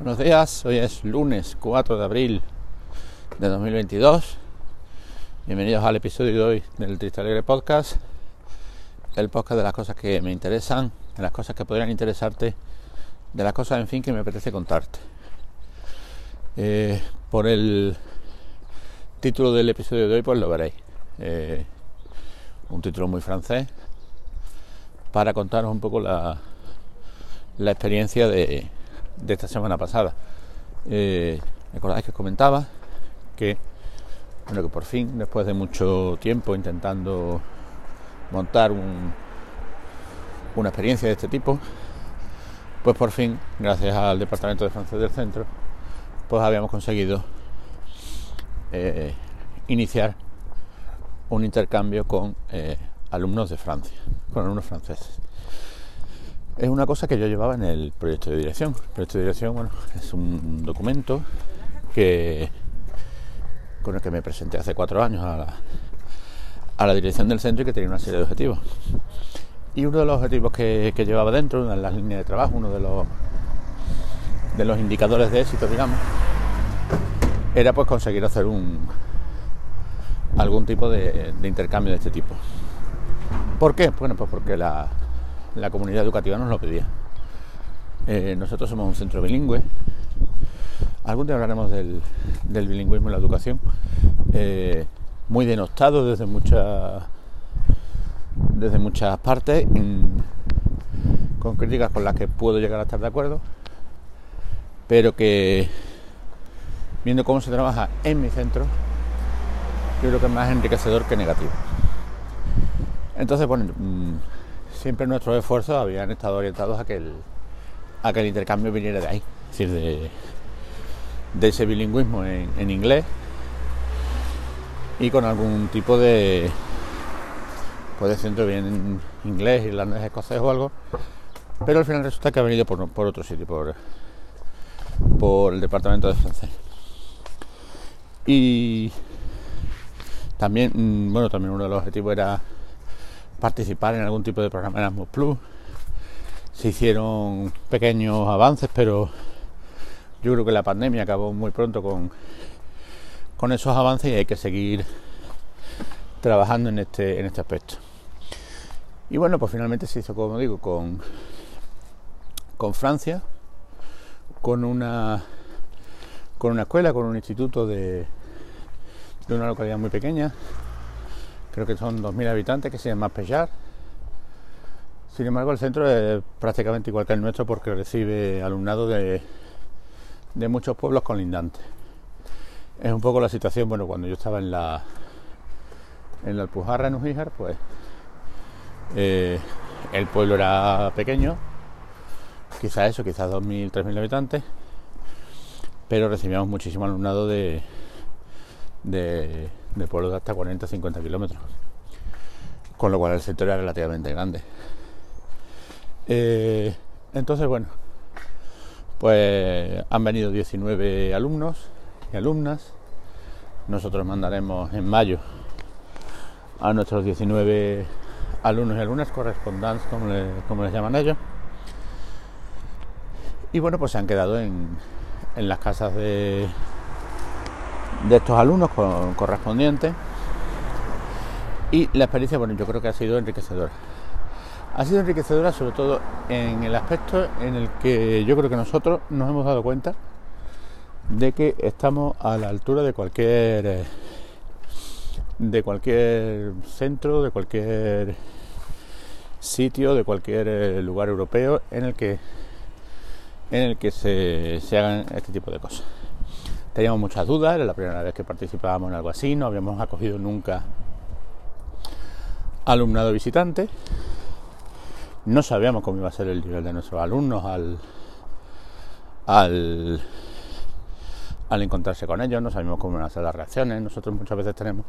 Buenos días, hoy es lunes 4 de abril de 2022. Bienvenidos al episodio de hoy del Triste Alegre Podcast, el podcast de las cosas que me interesan, de las cosas que podrían interesarte, de las cosas, en fin, que me apetece contarte. Eh, por el título del episodio de hoy, pues lo veréis. Eh, un título muy francés para contaros un poco la, la experiencia de, de esta semana pasada. Eh, ¿Recordáis que os comentaba que, bueno, que por fin, después de mucho tiempo intentando montar un, una experiencia de este tipo, pues por fin, gracias al Departamento de Francés del Centro, pues habíamos conseguido eh, iniciar un intercambio con eh, alumnos de Francia, con alumnos franceses es una cosa que yo llevaba en el proyecto de dirección. El proyecto de dirección, bueno, es un documento que con el que me presenté hace cuatro años a la, a la dirección del centro y que tenía una serie de objetivos. Y uno de los objetivos que, que llevaba dentro, una de las líneas de trabajo, uno de los de los indicadores de éxito, digamos, era pues conseguir hacer un algún tipo de, de intercambio de este tipo. ¿Por qué? Bueno, pues porque la, la comunidad educativa nos lo pedía. Eh, nosotros somos un centro bilingüe. Algún día hablaremos del, bilingüismo en la educación. Eh, muy denostado desde muchas desde muchas partes, con críticas con las que puedo llegar a estar de acuerdo, pero que viendo cómo se trabaja en mi centro, yo creo que es más enriquecedor que negativo. Entonces, bueno, mm, siempre nuestros esfuerzos habían estado orientados a que el, a que intercambio viniera de ahí, es decir, de, de ese bilingüismo en, inglés y con algún tipo de puede centro bien inglés, irlandés, escocés o algo, pero al final resulta que ha venido por, por otro sitio, por, por el departamento de francés. Y también, mm, bueno, también uno de los objetivos era participar en algún tipo de programa Erasmus Plus. Se hicieron pequeños avances, pero yo creo que la pandemia acabó muy pronto con, con esos avances y hay que seguir trabajando en este, en este aspecto. Y bueno, pues finalmente se hizo, como digo, con, con Francia, con una, con una escuela, con un instituto de, de una localidad muy pequeña, creo que son 2.000 habitantes, que se llama Pellar. Sin embargo, el centro es prácticamente igual que el nuestro porque recibe alumnado de, de muchos pueblos colindantes. Es un poco la situación, bueno, cuando yo estaba en la en la Alpujarra, en Ujíjar, pues eh, el pueblo era pequeño, quizás eso, quizás 2.000, 3.000 habitantes, pero recibíamos muchísimo alumnado de, de de pueblos de hasta 40 50 kilómetros. Con lo cual el sector era relativamente grande. Eh, entonces, bueno, pues han venido 19 alumnos y alumnas. Nosotros mandaremos en mayo a nuestros 19 alumnos y alumnas, correspondants, como, como les llaman ellos. Y bueno, pues se han quedado en, en las casas de, de estos alumnos correspondientes y la experiencia, bueno, yo creo que ha sido enriquecedora. Ha sido enriquecedora sobre todo en el aspecto en el que yo creo que nosotros nos hemos dado cuenta de que estamos a la altura de cualquier de cualquier centro, de cualquier sitio, de cualquier lugar europeo en el que en el que se, se hagan este tipo de cosas. Teníamos muchas dudas, era la primera vez que participábamos en algo así, no habíamos acogido nunca alumnado visitante, no sabíamos cómo iba a ser el nivel de nuestros alumnos al, al, al encontrarse con ellos, no sabíamos cómo iban a ser las reacciones, nosotros muchas veces tenemos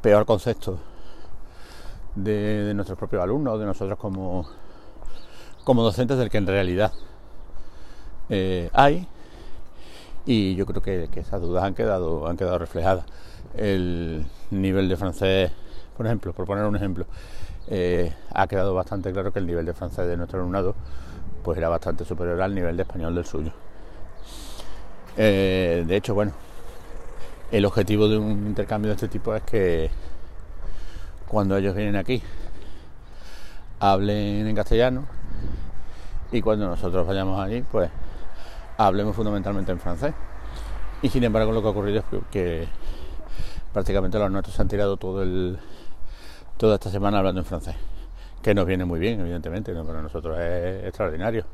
peor concepto de, nuestros propios alumnos, de nosotros como, como docentes del que en realidad eh, hay y yo creo que, esas dudas han quedado, han quedado reflejadas. El nivel de francés, por ejemplo, por poner un ejemplo, eh, ha quedado bastante claro que el nivel de francés de nuestro alumnado pues era bastante superior al nivel de español del suyo. Eh, de hecho, bueno, el objetivo de un intercambio de este tipo es que cuando ellos vienen aquí hablen en castellano y cuando nosotros vayamos allí, pues hablemos fundamentalmente en francés. Y sin embargo lo que ha ocurrido es que prácticamente los nuestros se han tirado todo el, toda esta semana hablando en francés, que nos viene muy bien, evidentemente, para nosotros es extraordinario.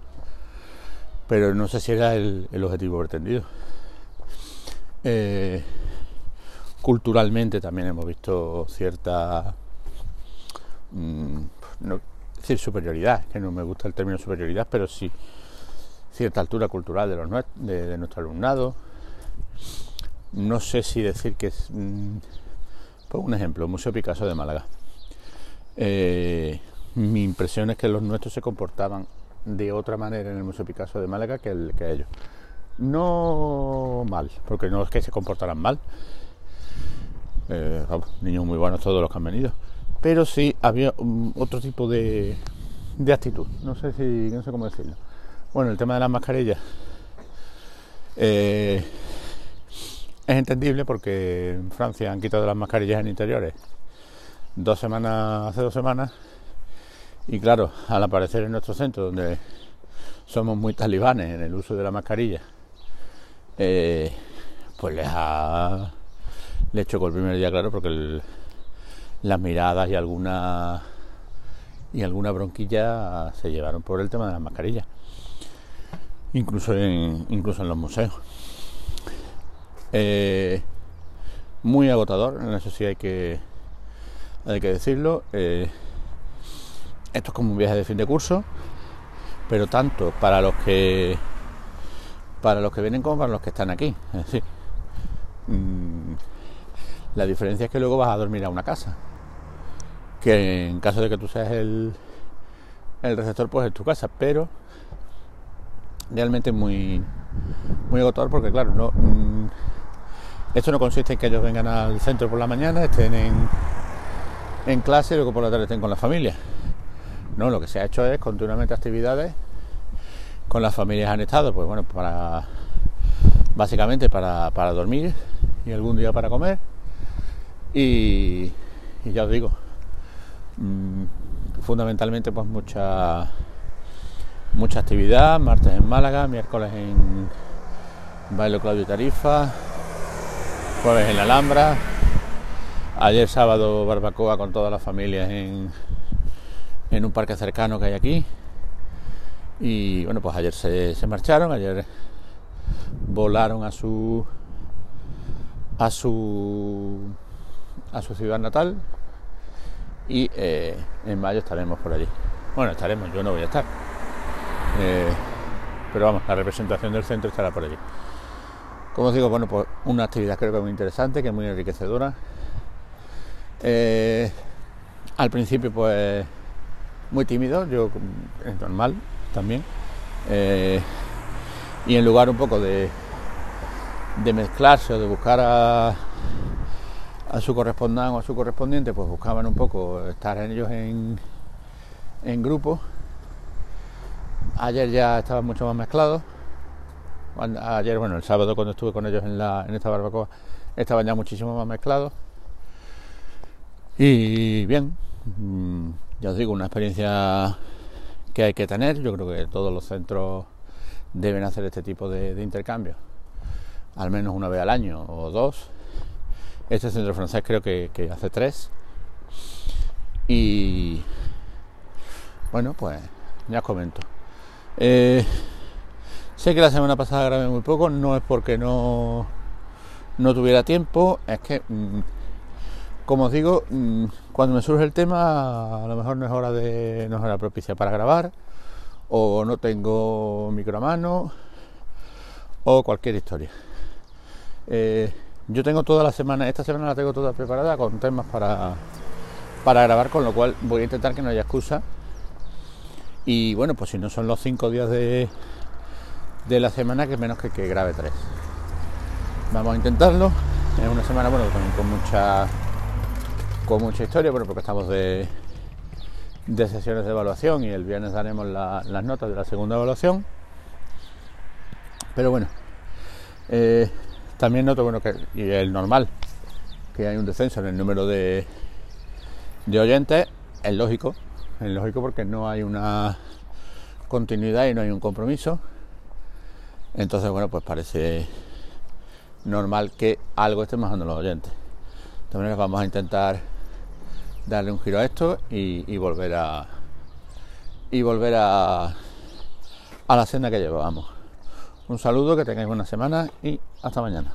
Pero no sé si era el, objetivo pretendido. Eh, culturalmente también hemos visto cierta mm, no decir superioridad, que no me gusta el término superioridad, pero sí cierta altura cultural de, los, de nuestro alumnado, no sé si decir que es, mm, por un ejemplo, Museo Picasso de Málaga. Eh, mi impresión es que los nuestros se comportaban de otra manera en el Museo Picasso de Málaga que, el, que ellos. No mal, porque no es que se comportaran mal. Eh, niños muy buenos todos los que han venido. Pero sí había otro tipo de, de actitud. No sé si, no sé cómo decirlo. Bueno, el tema de las mascarillas. Eh, es entendible porque en Francia han quitado las mascarillas en interiores dos semanas, hace dos semanas, y claro, al aparecer en nuestro centro, donde somos muy talibanes en el uso de la mascarilla, eh, pues les ha le chocó el primer día, claro, porque las miradas y alguna y alguna bronquilla se llevaron por el tema de las mascarillas, incluso en, incluso en los museos. Eh, muy agotador, eso sí hay que, hay que decirlo. Eh, esto es como un viaje de fin de curso, pero tanto para los que para los que vienen como para los que están aquí. Es decir, mm, la diferencia es que luego vas a dormir a una casa. Que en caso de que tú seas el, el receptor, pues es tu casa, pero realmente muy muy agotador porque claro, no mm, esto no consiste en que ellos vengan al centro por la mañana, estén en, clase y luego por la tarde estén con la familia. No, lo que se ha hecho es continuamente actividades con las familias han estado, pues bueno, para básicamente para, dormir y algún día para comer. Y, ya os digo, mm, fundamentalmente pues mucha mucha actividad, martes en Málaga, miércoles en Bailo Claudio Tarifa, jueves en la Alhambra, ayer sábado barbacoa con todas las familias en, en un parque cercano que hay aquí. Y bueno, pues ayer se, marcharon, ayer volaron a su a su a su ciudad natal y eh, en mayo estaremos por allí. Bueno, estaremos, yo no voy a estar. Eh, pero vamos, la representación del centro estará por allí. Como os digo, bueno, pues una actividad creo que muy interesante, que es muy enriquecedora. Eh, al principio, pues muy tímido, yo es normal también. Eh, y en lugar un poco de, de mezclarse o de buscar a, a su correspondente o a su correspondiente, pues buscaban un poco estar ellos en, en grupo. Ayer ya estaban mucho más mezclados ayer, bueno, el sábado cuando estuve con ellos en, esta barbacoa, estaban ya muchísimo más mezclados. Y bien, mm, ya os digo, una experiencia que hay que tener. Yo creo que todos los centros deben hacer este tipo de, intercambios, al menos una vez al año o dos. Este centro francés creo que, hace tres. Y bueno, pues ya os comento. Eh, Sé que la semana pasada grabé muy poco, no es porque no, no tuviera tiempo, es que, mm, como os digo, mm, cuando me surge el tema, a lo mejor no es hora de, no es hora propicia para grabar, o no tengo micro a mano, o cualquier historia. Eh, yo tengo toda la semana, esta semana la tengo toda preparada con temas para, para grabar, con lo cual voy a intentar que no haya excusa. Y bueno, pues si no son los cinco días de, de la semana que menos que, que grabe tres. Vamos a intentarlo. Es una semana, bueno, también con mucha con mucha historia, bueno, porque estamos de, de sesiones de evaluación y el viernes daremos las notas de la segunda evaluación. Pero bueno, Eh, también noto, bueno, que y el normal, que hay un descenso en el número de, de oyentes, es lógico, es lógico porque no hay una continuidad y no hay un compromiso. Entonces, bueno, pues parece normal que algo esté bajando los oyentes. De manera vamos a intentar darle un giro a esto y, volver a y volver a, a la senda que llevábamos. Un saludo, que tengáis buena semana y hasta mañana.